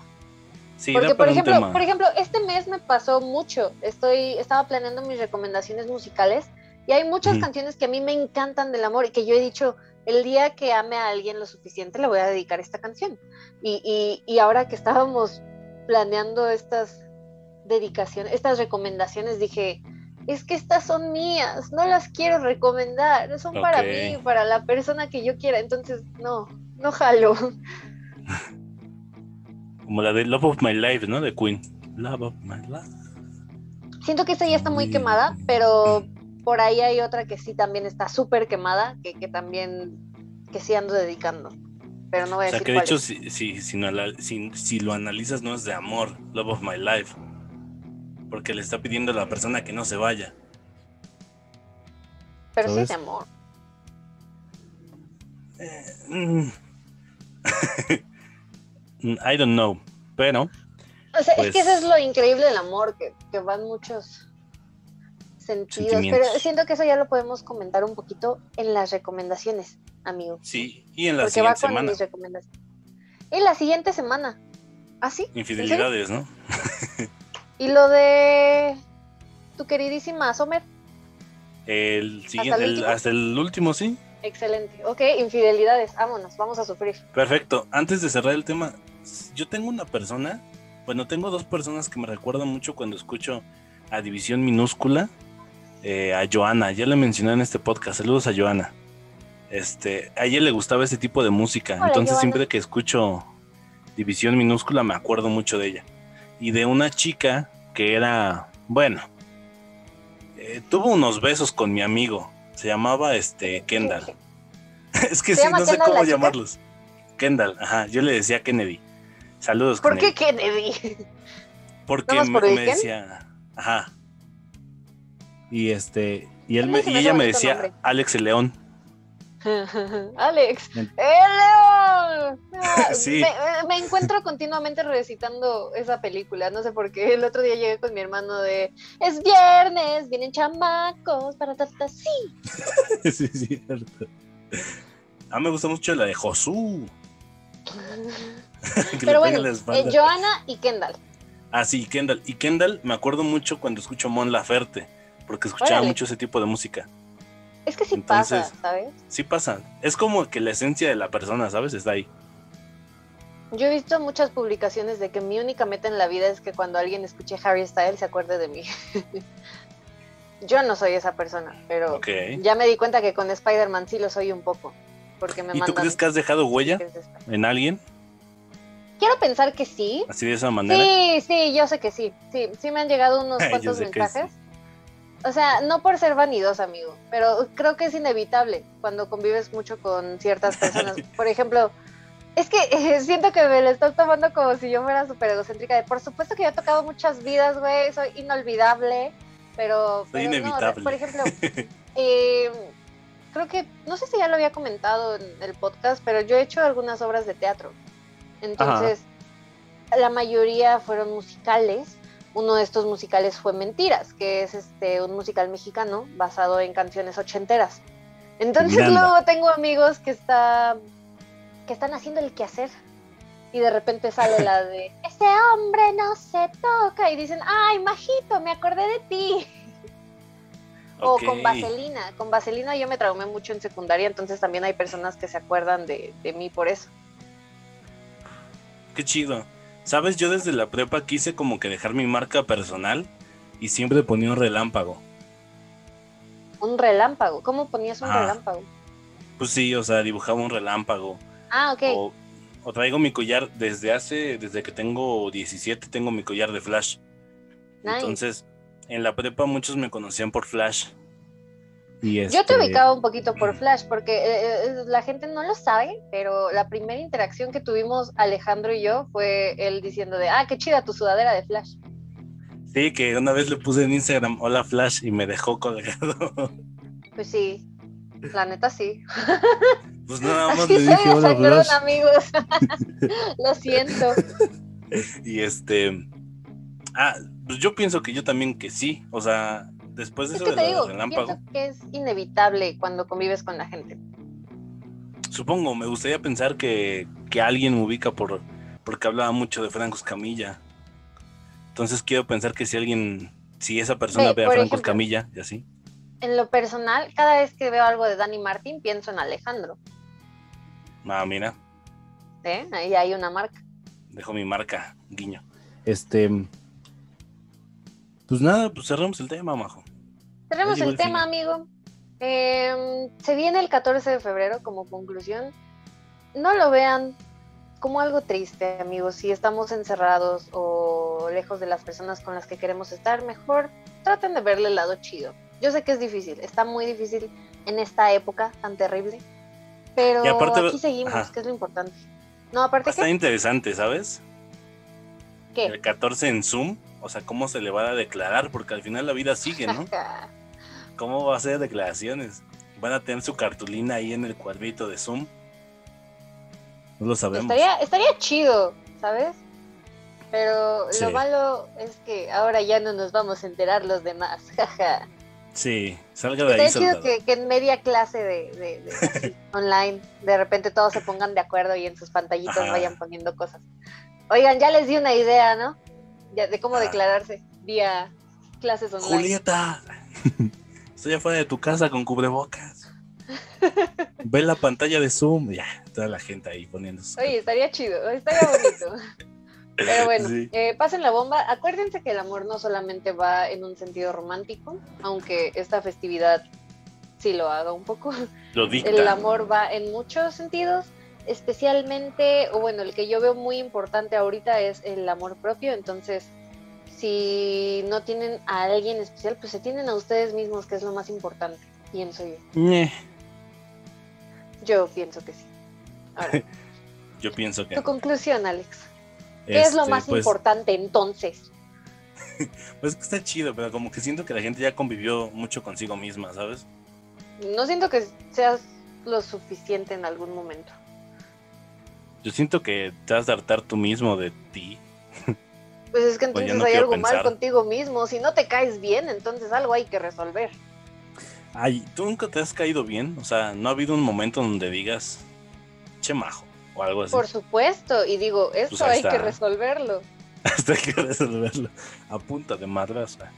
Sí, Porque, por ejemplo, tema. por ejemplo, este mes me pasó mucho. Estoy, estaba planeando mis recomendaciones musicales y hay muchas canciones que a mí me encantan del amor y que yo he dicho, el día que ame a alguien lo suficiente le voy a dedicar esta canción. Y, y, y ahora que estábamos planeando estas dedicaciones, estas recomendaciones, dije, es que estas son mías, no las quiero recomendar, son para mí, para la persona que yo quiera. Entonces, no, no jalo. Como la de Love of My Life, ¿no? De Queen. Love of My Life. Siento que esta ya está muy quemada, pero por ahí hay otra que sí también está súper quemada, que, que también, que sí ando dedicando. Pero no voy a O sea, decir que de cuál hecho, es. si, si, si, no la- si- si lo analizas, no es de amor. Love of My Life. Porque le está pidiendo a la persona que no se vaya. Pero sí es de amor. Mm. I don't know. Pero, O sea, es que Pues- eso es lo increíble del amor, que, que van muchos sentidos. Pero siento que eso ya lo podemos comentar un poquito en las recomendaciones, amigo. sí. Y en la porque va siguiente con semana, mis recomendaciones. En la siguiente semana. ¿Ah, sí? Infidelidades, ¿no? Y lo de tu queridísima Sommer. El siguiente, el el- hasta el último, sí. Excelente. Ok, infidelidades. Vámonos, vamos a sufrir. Perfecto. Antes de cerrar el tema, yo tengo una persona, bueno, tengo dos personas que me recuerdan mucho cuando escucho a División Minúscula, eh, a Joana, ya le mencioné en este podcast, saludos a Joana. Este, a ella le gustaba ese tipo de música, Hola, entonces Joana. siempre que escucho División Minúscula me acuerdo mucho de ella. Y de una chica que era, bueno, eh, tuvo unos besos con mi amigo. Se llamaba este Kendall. es que ¿Se sí, no sé Kendall cómo chica? llamarlos. Kendall, ajá. Yo le decía Kennedy. Saludos, ¿Por Kennedy. qué Kennedy? Porque ¿Nada más me, por me decía, ajá. Y este, y él me- y ella me decía nombre. Alex el León. Alex, ¡el león! Sí. me, me encuentro continuamente recitando esa película, no sé por qué. El otro día llegué con mi hermano de es viernes, vienen chamacos para tata sí. sí, sí, cierto. A mí me gusta mucho la de Josu. Pero bueno, eh. Joana y Kendall. Ah, sí, Kendall. Y Kendall, me acuerdo mucho cuando escucho Mon Laferte, porque escuchaba Órale. mucho ese tipo de música. Es que sí Entonces- pasa, ¿sabes? Sí pasa. Es como que la esencia de la persona, ¿sabes? Está ahí. Yo he visto muchas publicaciones de que mi única meta en la vida es que cuando alguien escuche Harry Styles se acuerde de mí. Yo no soy esa persona, pero ya me di cuenta que con Spider-Man sí lo soy un poco. Porque me ¿Y tú crees que has dejado huella en alguien? Quiero pensar que sí. Así de esa manera. Sí, sí, yo sé que sí. Sí, sí me han llegado unos cuantos mensajes. O sea, no por ser vanidosa, amigo, pero creo que es inevitable cuando convives mucho con ciertas personas. Por ejemplo, es que eh, siento que me lo estoy tomando como si yo fuera súper egocéntrica. De, por supuesto que yo he tocado muchas vidas, güey, soy inolvidable, pero... Soy pero no, inevitable. por ejemplo, eh, creo que, no sé si ya lo había comentado en el podcast, pero yo he hecho algunas obras de teatro. Entonces, la mayoría fueron musicales. Uno de estos musicales fue Mentiras, que es este un musical mexicano basado en canciones ochenteras. Entonces Miranda. luego tengo amigos que está, que están haciendo el quehacer y de repente sale la de ese hombre no se toca y dicen ay majito me acordé de ti o con vaselina con vaselina yo me traumé mucho en secundaria entonces también hay personas que se acuerdan de, de mí por eso Qué chido. Sabes, yo desde la prepa quise como que dejar mi marca personal y siempre ponía un relámpago. un relámpago cómo ponías un Ah. relámpago Pues sí, o sea, dibujaba un relámpago. ah ok O, o traigo mi collar desde hace, desde que tengo 17, tengo mi collar de Flash. Nice. Entonces, en la prepa muchos me conocían por Flash. Y Yo te este, ubicaba un poquito por Flash, porque eh, eh, la gente no lo sabe, pero la primera interacción que tuvimos Alejandro y yo fue él diciendo de, ah, qué chida tu sudadera de Flash. Sí, que una vez le puse en Instagram, hola Flash, y me dejó colgado. Pues sí, la neta sí. pues nada más Así le dije hola Flash. amigos. lo siento. Y este. Ah, pues yo pienso que yo también que sí. O sea, después de Es eso que de te lo digo, relámpago, pienso que es inevitable cuando convives con la gente. supongo, me gustaría pensar que, que alguien me ubica por porque hablaba mucho de Franco Escamilla. Entonces quiero pensar que si alguien, si esa persona Ve, ve a Franco. Escamilla y así. En lo personal, cada vez que veo algo de Dani Martín, pienso en Alejandro. Ah, mira, ¿eh? Ahí hay una marca. dejo mi marca, guiño. Este. Pues nada, pues cerramos el tema, majo. Llegó el tema, amigo. Eh, se viene el 14 de febrero como conclusión. No lo vean como algo triste, amigos. Si estamos encerrados o lejos de las personas con las que queremos estar, mejor traten de verle el lado chido. Yo sé que es difícil, está muy difícil en esta época tan terrible. Pero Y aparte- aquí seguimos, ajá. que es lo importante. No, aparte Está interesante, ¿sabes? ¿qué? El 14 en Zoom, o sea, cómo se le va a declarar, porque al final la vida sigue, ¿no? ¿Cómo va a hacer declaraciones? ¿Van a tener su cartulina ahí en el cuadrito de Zoom? No lo sabemos. Estaría, estaría chido, ¿sabes? Pero Sí. lo malo es que ahora ya no nos vamos a enterar los demás, jaja. Sí, salga de ahí, chido que, que en media clase de, de- de así, online, de repente todos se pongan de acuerdo y en sus pantallitas Ajá. vayan poniendo cosas. Oigan, ya les di una idea, ¿no? Ya de cómo Ah. declararse vía clases online. Julieta, estoy afuera de tu casa con cubrebocas. Ve la pantalla de Zoom, ya, toda la gente ahí poniendo sus- Oye, estaría chido, estaría bonito. Pero bueno, Sí. eh, pasen la bomba. Acuérdense que el amor no solamente va en un sentido romántico, aunque esta festividad sí lo haga un poco. lo dicta. El amor va en muchos sentidos, especialmente, o bueno, el que yo veo muy importante ahorita es el amor propio. Entonces, si no tienen a alguien especial, pues se tienen a ustedes mismos, que es lo más importante, pienso yo. Ñe, Yo pienso que sí. Ahora, yo pienso que. tu conclusión, Alex. ¿Qué es lo este, más pues, importante entonces? Pues que está chido, pero como que siento que la gente ya convivió mucho consigo misma, ¿sabes? No siento que seas lo suficiente en algún momento. Yo siento que te has de hartar tú mismo de ti. Pues es que Pues entonces no hay algo mal contigo mismo. Si no te caes bien, entonces algo hay que resolver. Ay, ¿tú nunca te has caído bien? O sea, ¿no ha habido un momento donde digas, che majo, o algo así? Por supuesto. Y digo, esto Pues ahí hay que resolverlo. Hasta hay que resolverlo a punta de madraza.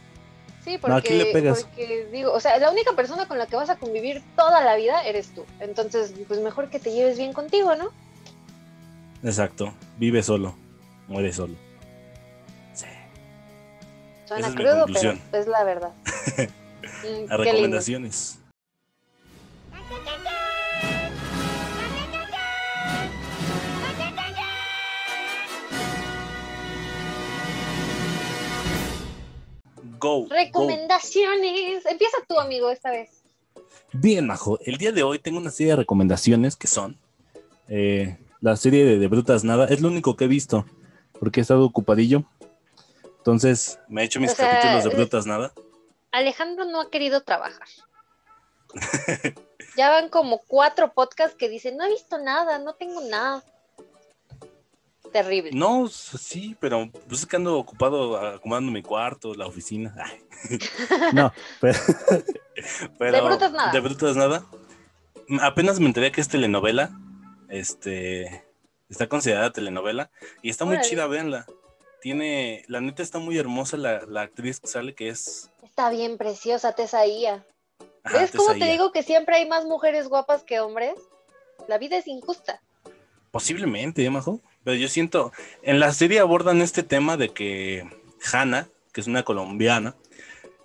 Sí, No, porque, aquí le pegas. porque digo, o sea, la única persona con la que vas a convivir toda la vida eres tú. Entonces, pues mejor que te lleves bien contigo, ¿no? Exacto, vive solo, muere solo. Sí. Suena Esa es mi crudo, conclusión. pero es la verdad. Mm, lindo. recomendaciones. Go. go. Recomendaciones. Empieza tú, amigo, esta vez. Bien, Majo. El día de hoy tengo una serie de recomendaciones que son eh, la serie de, de Brutas Nada. Es lo único que he visto porque he estado ocupadillo. Entonces me he hecho mis O sea, capítulos de es- Brutas Nada. Alejandro no ha querido trabajar. ya van como cuatro podcasts que dicen, no he visto nada, no tengo nada. Terrible. No, sí, pero pues es que ando ocupado acomodando mi cuarto, la oficina. Ay. no, pero, pero- De brutas nada. De brutas nada. Apenas me enteré que es telenovela. Este está considerada telenovela y está muy chida, véanla. Tiene, la neta está muy hermosa la, la actriz que sale, que es. Está bien preciosa, Tesaía. ajá, ¿Ves cómo te digo que siempre hay más mujeres guapas que hombres? La vida es injusta. Posiblemente, ¿eh, Majo? Pero yo siento, en la serie abordan este tema de que Hannah, que es una colombiana,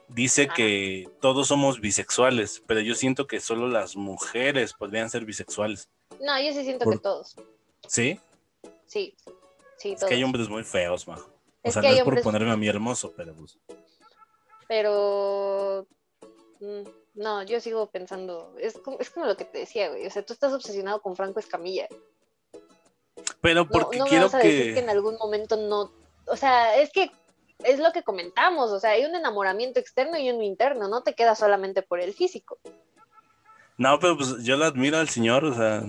dice que todos somos bisexuales, pero yo siento que solo las mujeres podrían ser bisexuales. No, yo sí siento Por- que todos. ¿Sí? Sí, sí, Es que hay hombres muy feos, Majo. O Es sea, que no es por ponerme a mí hermoso, pero pues. Pero mm, no, yo sigo pensando, es como, es como lo que te decía, güey. O sea, tú estás obsesionado con Franco Escamilla. Pero porque no me quiero vas a decir que. en algún momento no. O sea, es que es lo que comentamos. O sea, hay un enamoramiento externo y uno interno. No te queda solamente por el físico. No, pero pues yo la admiro al señor, o sea,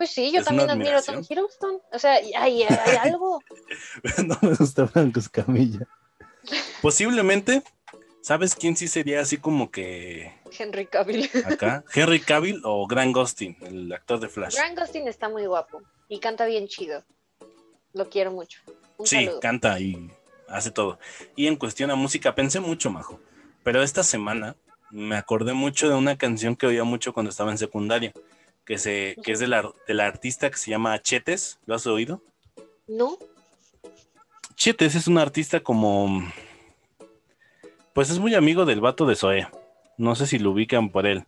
Pues sí, yo Es también admiro a Tom. Hiddleston. O sea, hay, hay algo. no me gusta Franco Escamilla. Posiblemente, ¿sabes quién sí sería así como que Henry Cavill. acá? Henry Cavill o Grant Gustin, el actor de Flash. Grant Gustin está muy guapo y canta bien chido. Lo quiero mucho. Un Sí, saludo. canta y hace todo. Y en cuestión a música, pensé mucho, Majo. Pero esta semana me acordé mucho de una canción que oía mucho cuando estaba en secundaria, que, se, que es de la, de la artista que se llama Chetes. ¿Lo has oído? ¿No? Chetes es un artista como... Pues es muy amigo del vato de Zoé. No sé si lo ubican por él.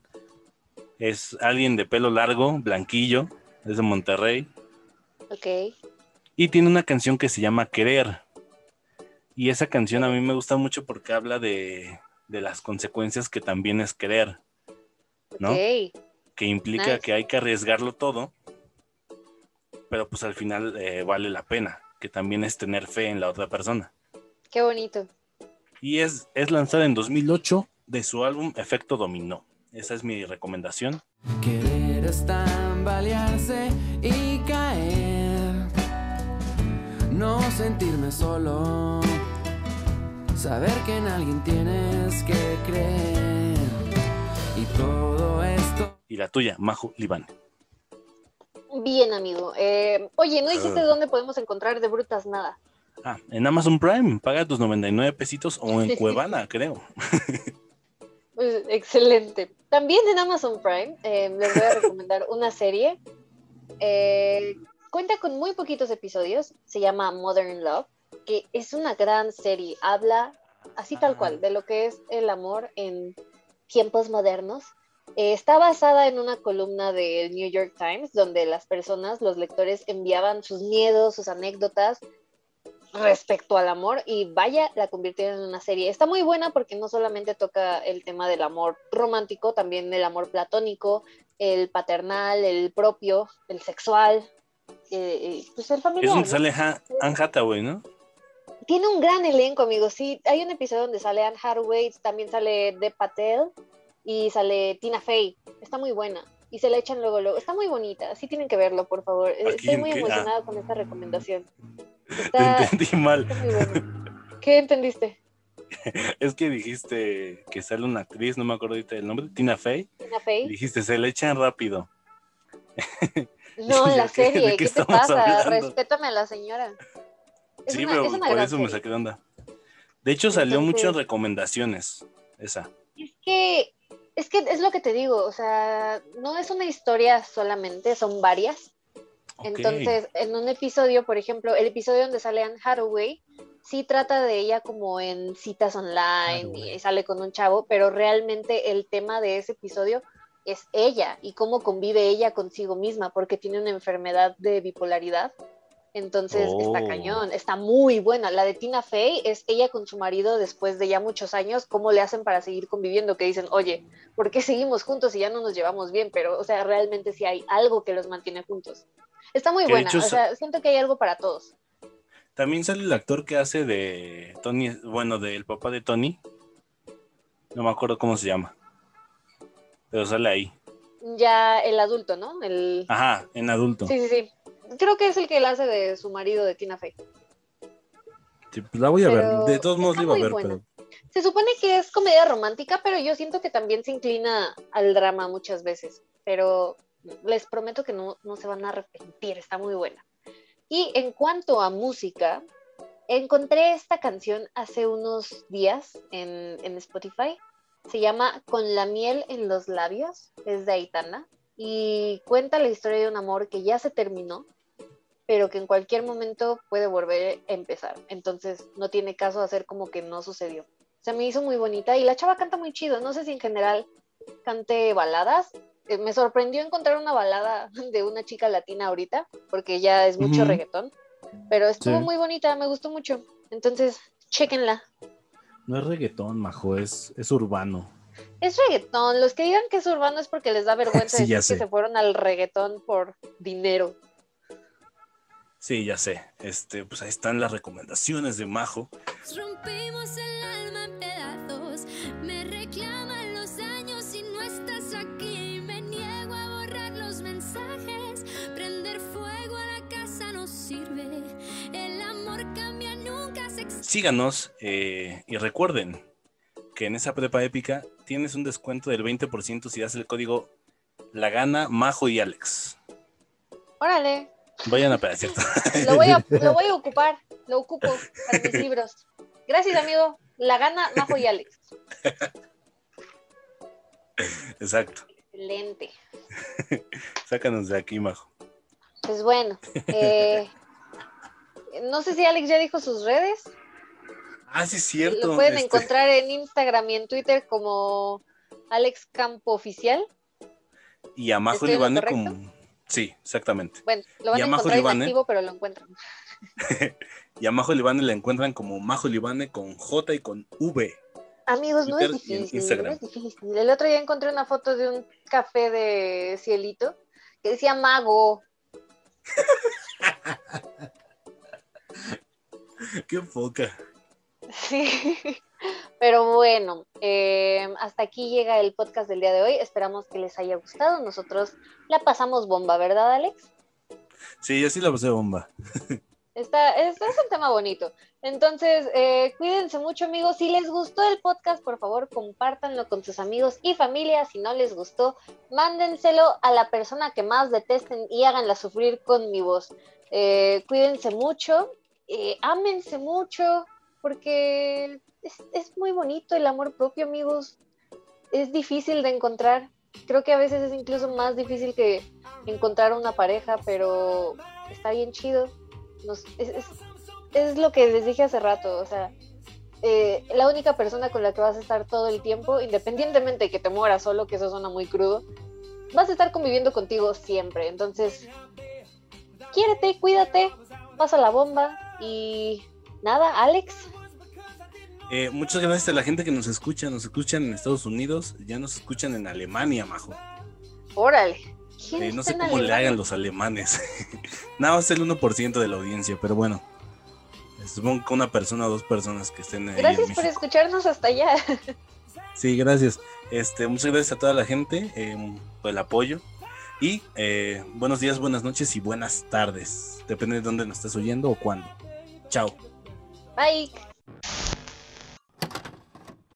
Es alguien de pelo largo, blanquillo, es de Monterrey. Ok. Y tiene una canción que se llama Querer. Y esa canción a mí me gusta mucho porque habla de, de las consecuencias que también es querer, ¿no? Ok. Que implica Nice. que hay que arriesgarlo todo, pero pues al final eh, vale la pena, que también es tener fe en la otra persona. Qué bonito. Y es, es lanzada en 2008 de su álbum Efecto Dominó. Esa es mi recomendación. Querer es tambalearse y caer. No sentirme solo. Saber que en alguien tienes que creer. Y todo esto. Y la tuya, Majo Libán. Bien, amigo. Eh, oye, ¿no dijiste Ah. dónde podemos encontrar de brutas nada? Ah, en Amazon Prime, paga tus 99 pesitos o en Cuevana, creo. Pues, excelente. También en Amazon Prime eh, les voy a recomendar una serie. Eh, cuenta con muy poquitos episodios. Se llama Modern Love, que es una gran serie. Habla así tal cual de lo que es el amor en tiempos modernos. Eh, está basada en una columna del New York Times donde las personas, los lectores, enviaban sus miedos, sus anécdotas respecto al amor y vaya, la convirtieron en una serie. Está muy buena porque no solamente toca el tema del amor romántico, también el amor platónico, el paternal, el propio, el sexual, eh, eh, pues el Es familiar. donde ¿no? sale Anne Hathaway, ¿no? Tiene un gran elenco, amigos. Sí, hay un episodio donde sale Anne Hathaway, también sale De Patel y sale Tina Fey. Está muy buena. Y se la echan luego, luego. Está muy bonita. Sí tienen que verlo, por favor. ¿A Estoy muy. Ah. emocionada con esta recomendación. Te entendí mal. está muy buena. ¿Qué entendiste? Es que dijiste que sale una actriz, no me acuerdo ahorita del nombre, Tina Fey. Tina Fey. Dijiste, se le echan rápido. No, en ¿De la de serie. qué ¿Qué, te pasa? hablando? Respétame a la señora. Es sí, una- pero es una por eso me saqué de onda. De hecho, salió mucho en Entonces- recomendaciones. Esa. Es que, es que es lo que te digo, o sea, no es una historia solamente, son varias. Entonces, en un episodio, por ejemplo, el episodio donde sale Anne Hathaway, sí trata de ella como en citas online Hathaway. y sale con un chavo, pero realmente el tema de ese episodio es ella y cómo convive ella consigo misma, porque tiene una enfermedad de bipolaridad. Entonces está Oh. cañón, está muy buena. La de Tina Fey es ella con su marido después de ya muchos años, cómo le hacen para seguir conviviendo, que dicen, oye, ¿por qué seguimos juntos y ya no nos llevamos bien? Pero, o sea, realmente sí hay algo que los mantiene juntos. Está muy Que buena, hecho o sea, siento que hay algo para todos. También sale el actor que hace de Tony, bueno, del papá de Tony. No me acuerdo cómo se llama. Pero sale ahí. Ya el adulto, ¿no? El... Ajá, en adulto. Sí, sí, sí. Creo que es el que la hace de su marido de Tina Fey. Sí, pues la voy a Pero ver. De todos modos la iba a ver, pero Se supone que es comedia romántica, pero yo siento que también se inclina al drama muchas veces. Pero les prometo que no, no se van a arrepentir, está muy buena. Y en cuanto a música, encontré esta canción hace unos días en, en Spotify. Se llama Con la miel en los labios, es de Aitana. Y cuenta la historia de un amor que ya se terminó, pero que en cualquier momento puede volver a empezar. Entonces no tiene caso hacer como que no sucedió. Se me hizo muy bonita y la chava canta muy chido. No sé si en general cante baladas. Eh, Me sorprendió encontrar una balada de una chica latina ahorita, porque ya es mucho Ujú. reggaetón. Pero estuvo Sí. muy bonita, me gustó mucho. Entonces, chéquenla. no es reggaetón, majo, es, es urbano. Es reggaetón. Los que digan que es urbano es porque les da vergüenza Sí, decir que se fueron al reggaetón por dinero. Sí, ya sé. Este, pues ahí están las recomendaciones de Majo. Rompimos el alma en pedazos. Me reclaman los años y no estás aquí. Me niego a borrar los mensajes. Prender fuego a la casa no sirve. El amor cambia, nunca se Síganos eh, y recuerden que en esa prepa épica tienes un descuento del 20% si das el código La Gana, Majo y Alex. Órale, Vayan a pedir, ¿cierto? lo voy a, lo voy a ocupar. Lo ocupo para mis libros. Gracias, amigo. La gana, Majo y Alex. Exacto. Excelente. Sácanos de aquí, Majo. Pues bueno, eh, no sé si Alex ya dijo sus redes. Ah, sí, es cierto. Lo pueden este, encontrar en Instagram y en Twitter como Alex Campo Oficial. Y a Majo ¿Estoy en lo Libane correcto? como. Sí, exactamente. Bueno, lo van Y a encontrar Libane. inactivo, pero lo encuentran. Y a Majo Libane la encuentran como Majo Libane con J y con V. Amigos, no es difícil, no Instagram. es difícil. El otro día encontré una foto de un café de cielito que decía mago. Qué poca. Sí. Pero bueno, eh, hasta aquí llega el podcast del día de hoy. Esperamos que les haya gustado. Nosotros la pasamos bomba, ¿verdad, Alex? Sí, yo sí la pasé bomba. Está, es, es un tema bonito. Entonces, eh, cuídense mucho, amigos. Si les gustó el podcast, por favor, compártanlo con sus amigos y familia. Si no les gustó, mándenselo a la persona que más detesten y háganla sufrir con mi voz. Eh, cuídense mucho, ámense mucho, porque es, es muy bonito el amor propio, amigos. Es difícil de encontrar. Creo que a veces es incluso más difícil que encontrar una pareja, pero está bien chido es lo que les dije hace rato, o sea, eh, la única persona con la que vas a estar todo el tiempo, independientemente de que te mueras solo, que eso suena muy crudo, vas a estar conviviendo contigo siempre. Entonces, quiérete, cuídate, pasa la bomba y nada, Alex. Eh, muchas gracias a la gente que nos escucha. Nos escuchan en Estados Unidos, ya nos escuchan en Alemania, majo. Órale. ¿Quién Eh, no sé cómo le hagan los alemanes. Nada más el 1% de la audiencia, pero bueno. Supongo que una persona o dos personas que estén en Gracias por escucharnos hasta allá. Sí, gracias. Este, muchas gracias a toda la gente eh, por el apoyo. Y eh, buenos días, buenas noches y buenas tardes. Depende de dónde nos estés oyendo o cuándo. Chao. Bye.